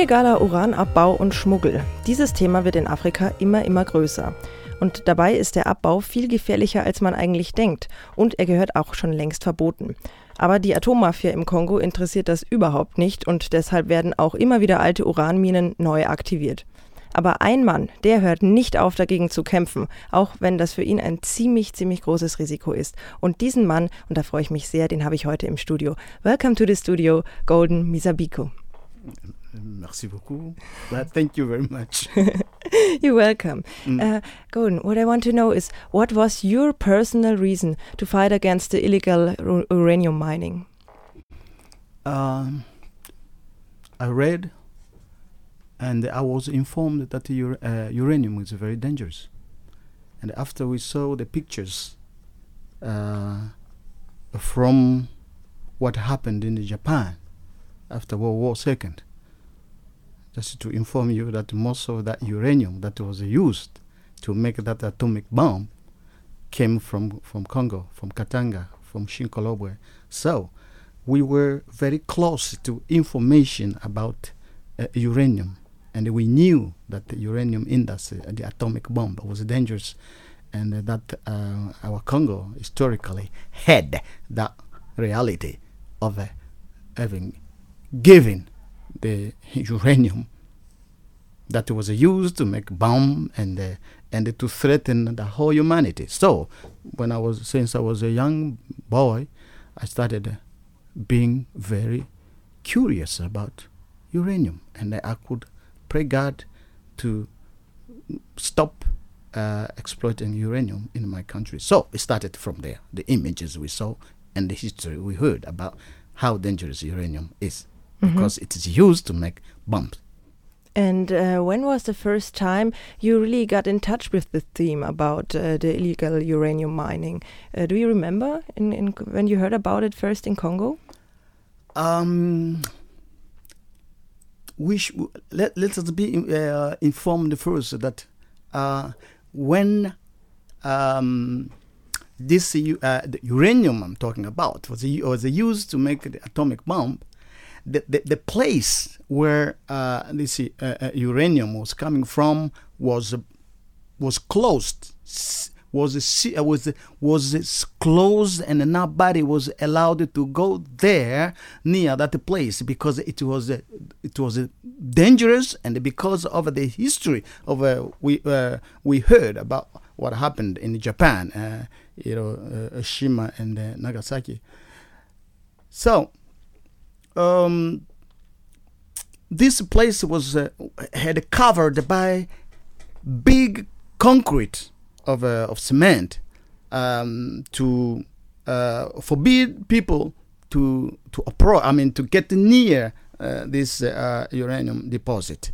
Illegaler Uranabbau und Schmuggel. Dieses Thema wird in Afrika immer, immer größer. Und dabei ist der Abbau viel gefährlicher, als man eigentlich denkt. Und er gehört auch schon längst verboten. Aber die Atommafia im Kongo interessiert das überhaupt nicht und deshalb werden auch immer wieder alte Uranminen neu aktiviert. Aber ein Mann, der hört nicht auf, dagegen zu kämpfen, auch wenn das für ihn ein ziemlich, ziemlich großes Risiko ist. Und diesen Mann, und da freue ich mich sehr, den habe ich heute im Studio. Welcome to the studio, Golden Misabiko. Merci beaucoup. Well, thank you very much. You're welcome. Mm. Uh, Golden, what I want to know is what was your personal reason to fight against the illegal uranium mining? Um, I read and I was informed that ur uh, uranium is very dangerous. And after we saw the pictures uh, from what happened in Japan after World War II, just to inform you that most of that uranium that was used to make that atomic bomb came from, from Congo, from Katanga, from Shinkolobwe. So we were very close to information about uh, uranium and we knew that the uranium industry, uh, the atomic bomb, was dangerous, and uh, that uh, our Congo historically had that reality of uh, having given the uranium that was used to make bomb and uh, and to threaten the whole humanity. So, when I was since I was a young boy, I started being very curious about uranium, and I could pray God to stop uh, exploiting uranium in my country. So it started from there. The images we saw and the history we heard about how dangerous uranium is mm-hmm. because it is used to make bombs. And uh, when was the first time you really got in touch with the theme about uh, the illegal uranium mining? Uh, do you remember in, in when you heard about it first in Congo? Um, we sh- let, let us be uh, informed first that uh, when um, this uh, uranium I'm talking about was, was used to make the atomic bomb, the, the, the place where uh, this uh, uh, uranium was coming from was was closed. Was uh, was was closed and nobody was allowed to go there near that place because it was uh, it was dangerous and because of the history of uh, we uh, we heard about what happened in Japan uh, you know Hiroshima and Nagasaki. So um, this place was had covered by big concrete of, uh, of cement um, to uh, forbid people to to approach. I mean, to get near uh, this uh, uranium deposit,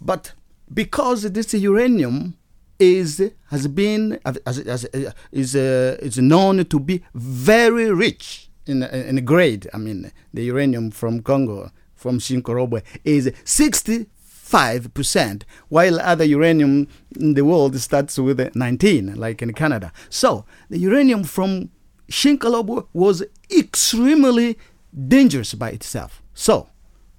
but because this uranium is has been as, as, as is uh, is known to be very rich in in grade. I mean, the uranium from Congo from Shinkolobwe is 60 5%, while other uranium in the world starts with 19, like in Canada. So the uranium from Shinkolobwe was extremely dangerous by itself. So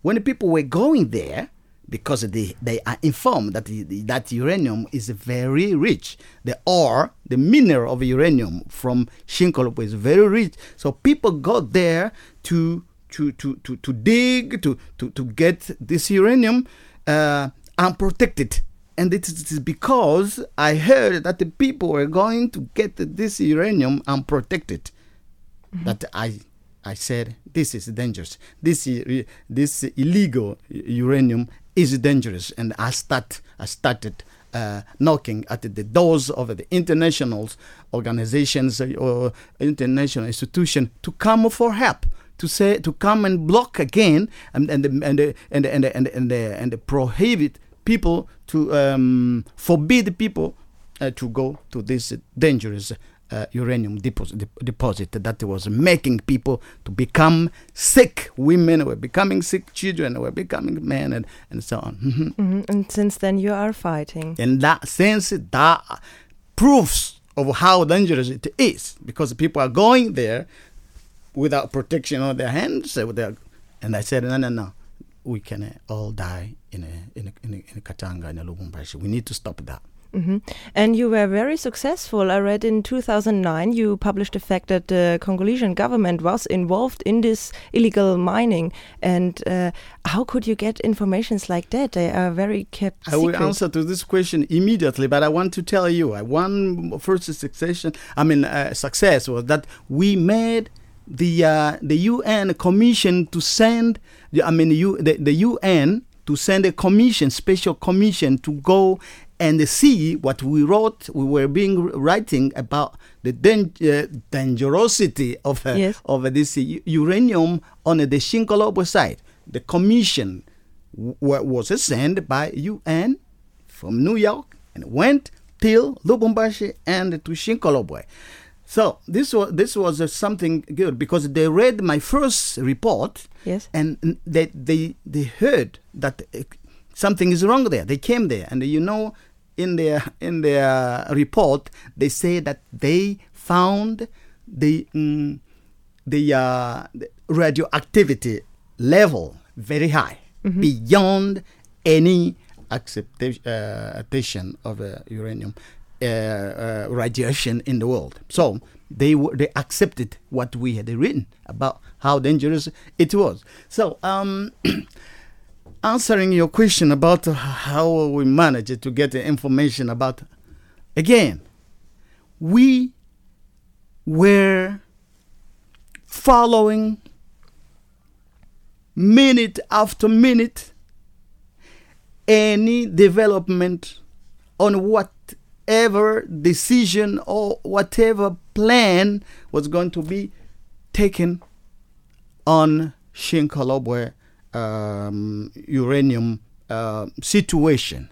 when people were going there, because they, they are informed that that uranium is very rich. The ore, the mineral of uranium from Shinkolobwe is very rich. So people got there to to, to, to, to dig, to, to, to get this uranium uh, unprotected. And it is because I heard that the people were going to get this uranium unprotected mm-hmm. that I I said this is dangerous. This this illegal uranium is dangerous, and I start I started uh, knocking at the doors of the international organizations or international institutions to come for help to say to come and block again and and and and and and and, and, and prohibit people to um, forbid people uh, to go to this dangerous uh, uranium deposit, deposit that was making people to become sick. Women were becoming sick, children were becoming men, and, and so on. Mm-hmm. Mm-hmm. And since then, you are fighting. In that sense, that proves of how dangerous it is because people are going there without protection on their hands. And I said, no, no, no. we can all die in a, in a, in a, in a Katanga in a Lubumbashi. We need to stop that. Hmm And you were very successful. I read in 2009 you published the fact that the Congolese government was involved in this illegal mining. And uh, how could you get informations like that? They are very kept I will answer to this question immediately, but I want to tell you, uh, one first succession, I mean, uh, success was that we made the uh, the UN commission to send, the, I mean, you, the, the UN to send a commission, special commission, to go and see what we wrote. We were being writing about the uh, dangerosity of uh, Yes. of this u- uranium on the Shinkolobwe site. The commission w- was sent by UN from New York and went till Lubumbashi and to Shinkolobwe. So this was this was uh, something good because they read my first report Yes. and they they they heard that uh, something is wrong there. They came there and you know in their in their report they say that they found the mm, the, uh, radioactivity level very high beyond any acceptation of uh, uranium uh, uh, radiation in the world. So they were, they accepted what we had written about how dangerous it was. So um, answering your question about how we managed to get the information about again, we were following minute after minute any development on whatever decision or whatever plan was going to be taken on Shinkolobwe um, uranium uh, situation.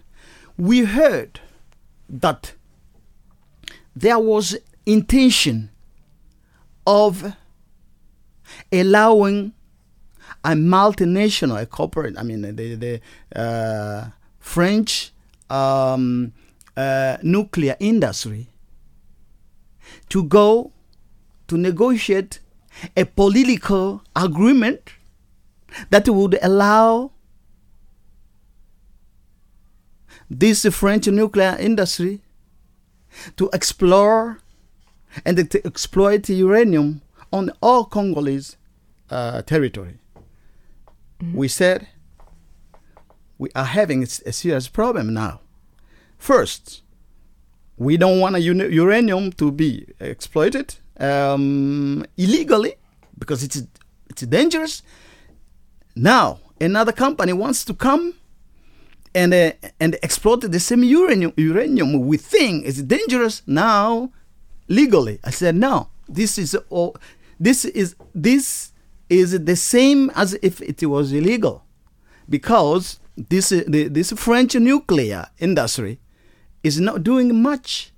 We heard that there was intention of allowing a multinational, a corporate, I mean, the, the uh, French um, uh, nuclear industry to go to negotiate a political agreement that would allow this French nuclear industry to explore and to exploit uranium on all Congolese uh, territory. We said we are having a, a serious problem now. First, we don't want uni- uranium to be exploited um, illegally because it's it's dangerous. Now, another company wants to come and uh, and exploit the same uranium uranium we think is dangerous now legally. I said no. This is all. This is this is the same as if it was illegal, because this uh, the, this French nuclear industry is not doing much.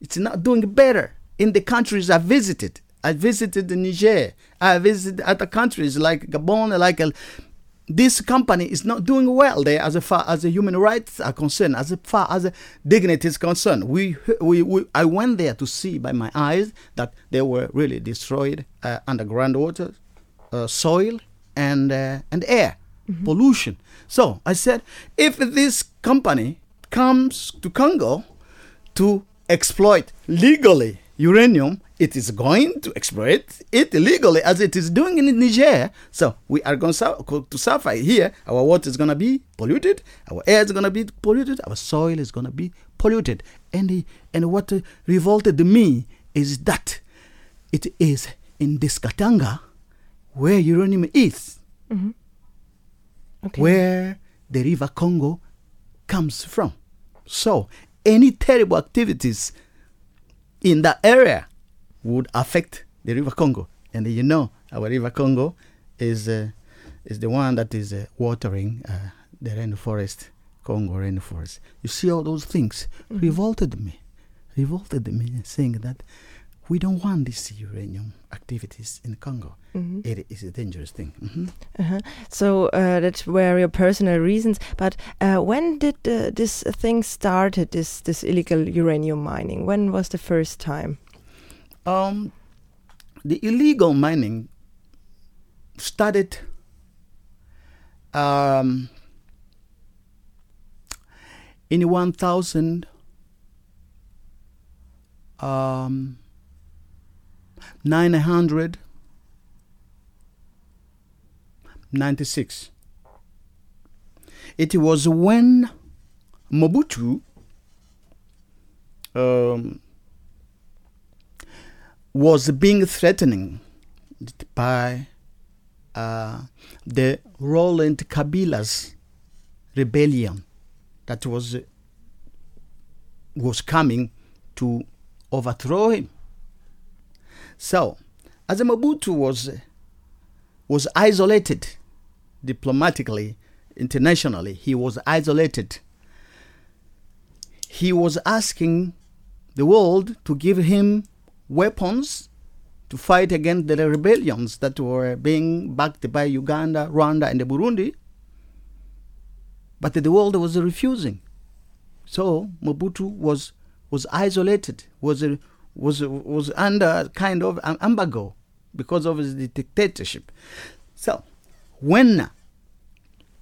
It's not doing better in the countries I visited. I visited Niger. I visited other countries like Gabon, like uh, this company is not doing well there as far as the human rights are concerned, as far as dignity is concerned. We, we, we, I went there to see by my eyes that they were really destroyed uh, underground water, uh, soil, and, uh, and air pollution. So I said, if this company comes to Congo to exploit legally uranium, it is going to exploit it illegally as it is doing in Niger. So we are going to suffer here. Our water is going to be polluted. Our air is going to be polluted. Our soil is going to be polluted. And, and what revolted me is that it is in this Katanga where uranium is, mm-hmm. Okay. where the river Congo comes from. So any terrible activities in that area would affect the river Congo. And you know, our river Congo is uh, is the one that is uh, watering uh, the rainforest, Congo rainforest. You see, all those things revolted me, revolted me, saying that we don't want these uranium activities in Congo. It is a dangerous thing. Mhm. Uh-huh. So uh, that were your personal reasons. But uh, when did uh, this thing started? This this illegal uranium mining. When was the first time? Um, the illegal mining started um, in 1000 um, 996 it was when Mobutu um, was being threatened by uh, the Laurent Kabila's rebellion that was was coming to overthrow him. So, as Mobutu was was isolated diplomatically internationally. He was isolated. He was asking the world to give him weapons to fight against the rebellions that were being backed by Uganda, Rwanda, and the Burundi. But the world was refusing. So Mobutu was was isolated, was was was under kind of an embargo because of his dictatorship. So when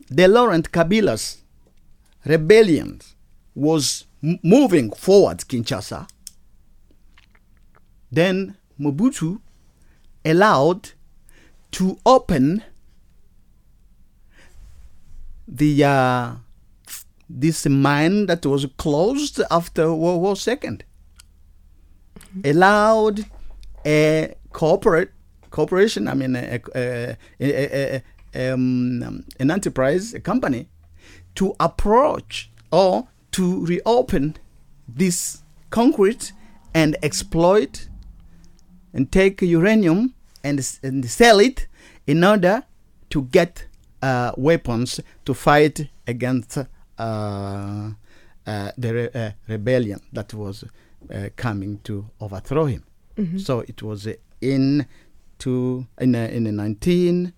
the Laurent Kabila's rebellion was moving forward Kinshasa, then Mobutu allowed to open the uh, this mine that was closed after World War Allowed a corporate corporation, I mean, a, a, a, um, an enterprise, a company, to approach or to reopen this concrete and exploit and take uranium and, and sell it in order to get uh, weapons to fight against uh, uh, the re- uh, rebellion that was uh, coming to overthrow him. Mm-hmm. So it was in to in in the 19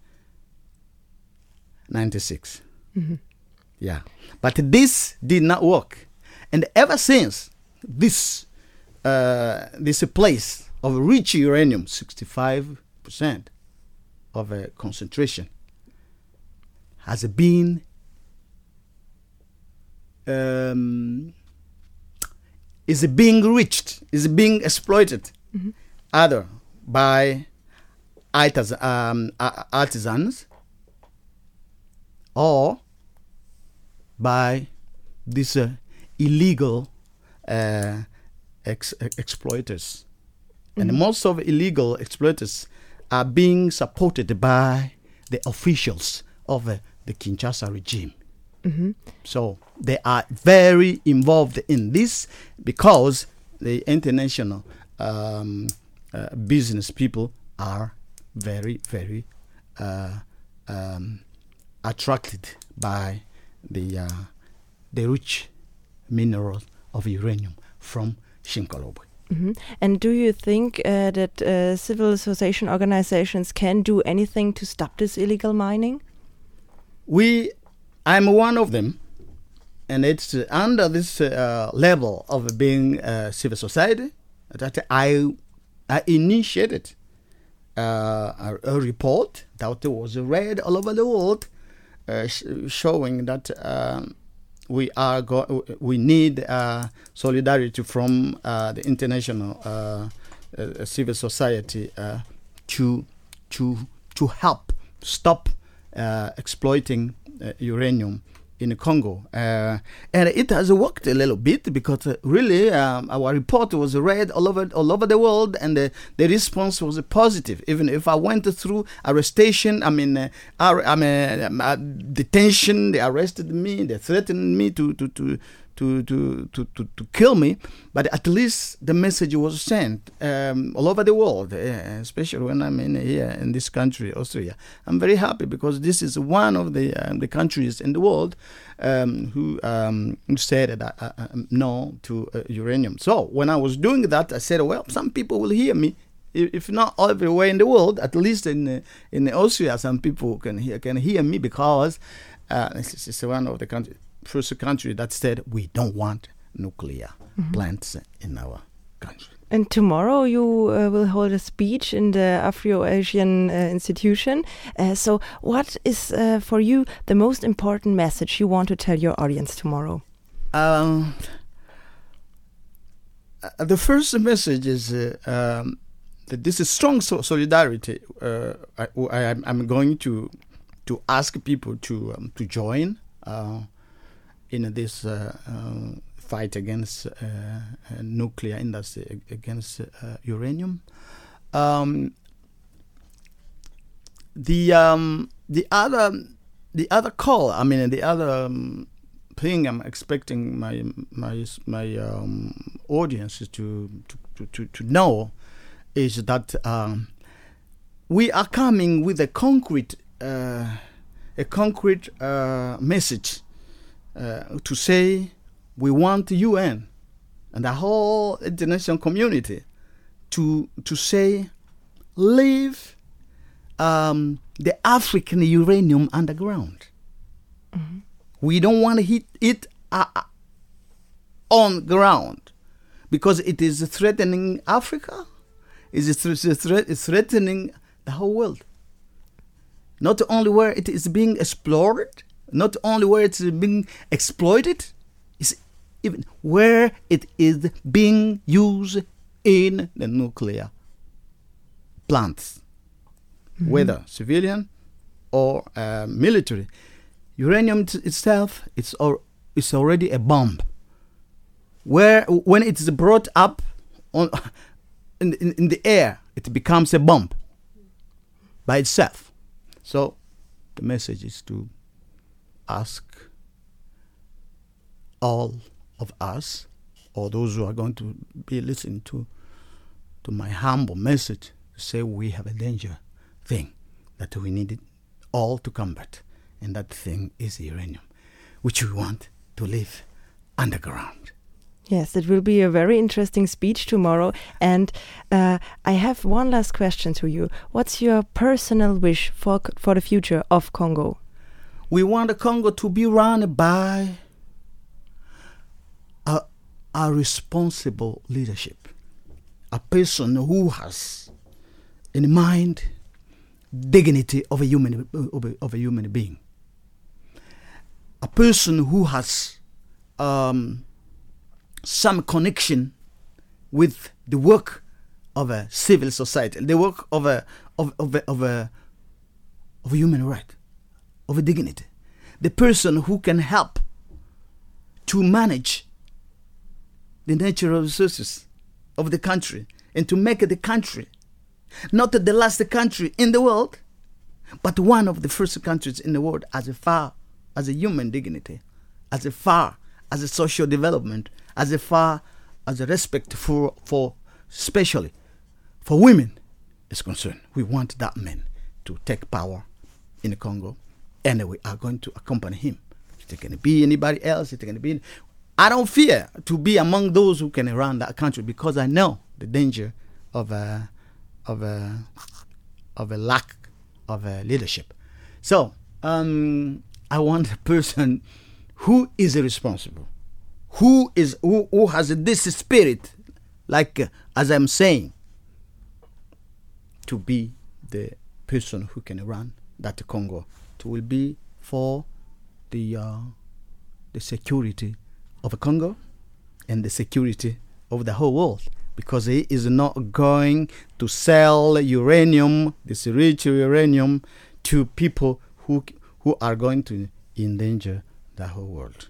96. Mm-hmm. Yeah. But this did not work. And ever since, this, uh, this place of rich uranium, 65% of a concentration, has been um, is being reached, is being exploited, mm-hmm. either by um, artisans or by these uh, illegal uh, ex- exploiters. Mm-hmm. And most of illegal exploiters are being supported by the officials of uh, the Kinshasa regime. Mm-hmm. So they are very involved in this because the international um, uh, business people are very, very uh, um, attracted by the uh, the rich mineral of uranium from Shinkolobwe. Mm-hmm. And do you think uh, that uh, civil association organizations can do anything to stop this illegal mining? We, I'm one of them, and it's uh, under this uh, level of being a civil society that I, I initiated uh, a, a, report that was read all over the world uh, sh- showing that um, we are go- we need uh, solidarity from uh, the international civil society to to to help stop exploiting uranium in Congo. Uh, and it has worked a little bit because uh, really um, our report was read all over all over the world, and the, the response was positive. Even if I went through arrestation, I mean, uh, I mean, uh, detention, they arrested me, they threatened me to to to to, to, to, to, to kill me, but at least the message was sent um, all over the world, uh, especially when I'm in here in this country, Austria. I'm very happy because this is one of the uh, the countries in the world um, who um, said uh, uh, um, no to uh, uranium. So when I was doing that, I said, well, some people will hear me if not everywhere in the world, at least in in Austria, some people can hear can hear me because uh, this is one of the countries first country that said we don't want nuclear mm-hmm. plants in our country. And tomorrow you uh, will hold a speech in the Afro-Asian uh, institution. Uh, so, what is uh, for you the most important message you want to tell your audience tomorrow? Um, uh, the first message is uh, um, that this is strong so- solidarity. I, I, am going to to ask people to um, to join in this fight against uh, uh, nuclear industry, against uh, uranium. Um, the um, the other the other call, I mean, the other um, thing I'm expecting my my my um, audiences to, to to to know is that um, we are coming with a concrete uh, a concrete uh, message uh, to say we want the UN and the whole international community to to say leave um, the African uranium underground. Mm-hmm. We don't want to hit it uh, on ground because it is threatening Africa. It is it's threatening the whole world. Not only where it is being explored, not only where it's being exploited, even where it is being used in the nuclear plants, mm-hmm. whether civilian or uh, military. Uranium t- itself is, al- is already a bomb. Where when it is brought up on in, in, in the air, it becomes a bomb by itself. So the message is to ask all of us or those who are going to be listening to to my humble message to say we have a danger thing that we need all to combat and that thing is uranium which we want to live underground Yes, it will be a very interesting speech tomorrow. And uh, I have one last question to you. What's your personal wish for for the future of Congo? We want the Congo to be run by a responsible leadership, a person who has in mind dignity of a human of a, of a human being, a person who has um, some connection with the work of a civil society, the work of a of, of a, of a of a human right, of dignity, the person who can help to manage the natural resources of the country and to make the country not the last country in the world, but one of the first countries in the world as far as a human dignity, as far as a social development, as far as a respect for, for especially for women is concerned. We want that man to take power in the Congo, and we are going to accompany him. It can be anybody else, it can be I don't fear to be among those who can run that country because I know the danger of a of a of a lack of a leadership. So um, I want a person who is responsible, who is who, who has this spirit, like uh, as I'm saying, to be the person who can run that Congo. Will be for the uh, the security of Congo and the security of the whole world because he is not going to sell uranium, this rich uranium, to people who who are going to endanger the whole world.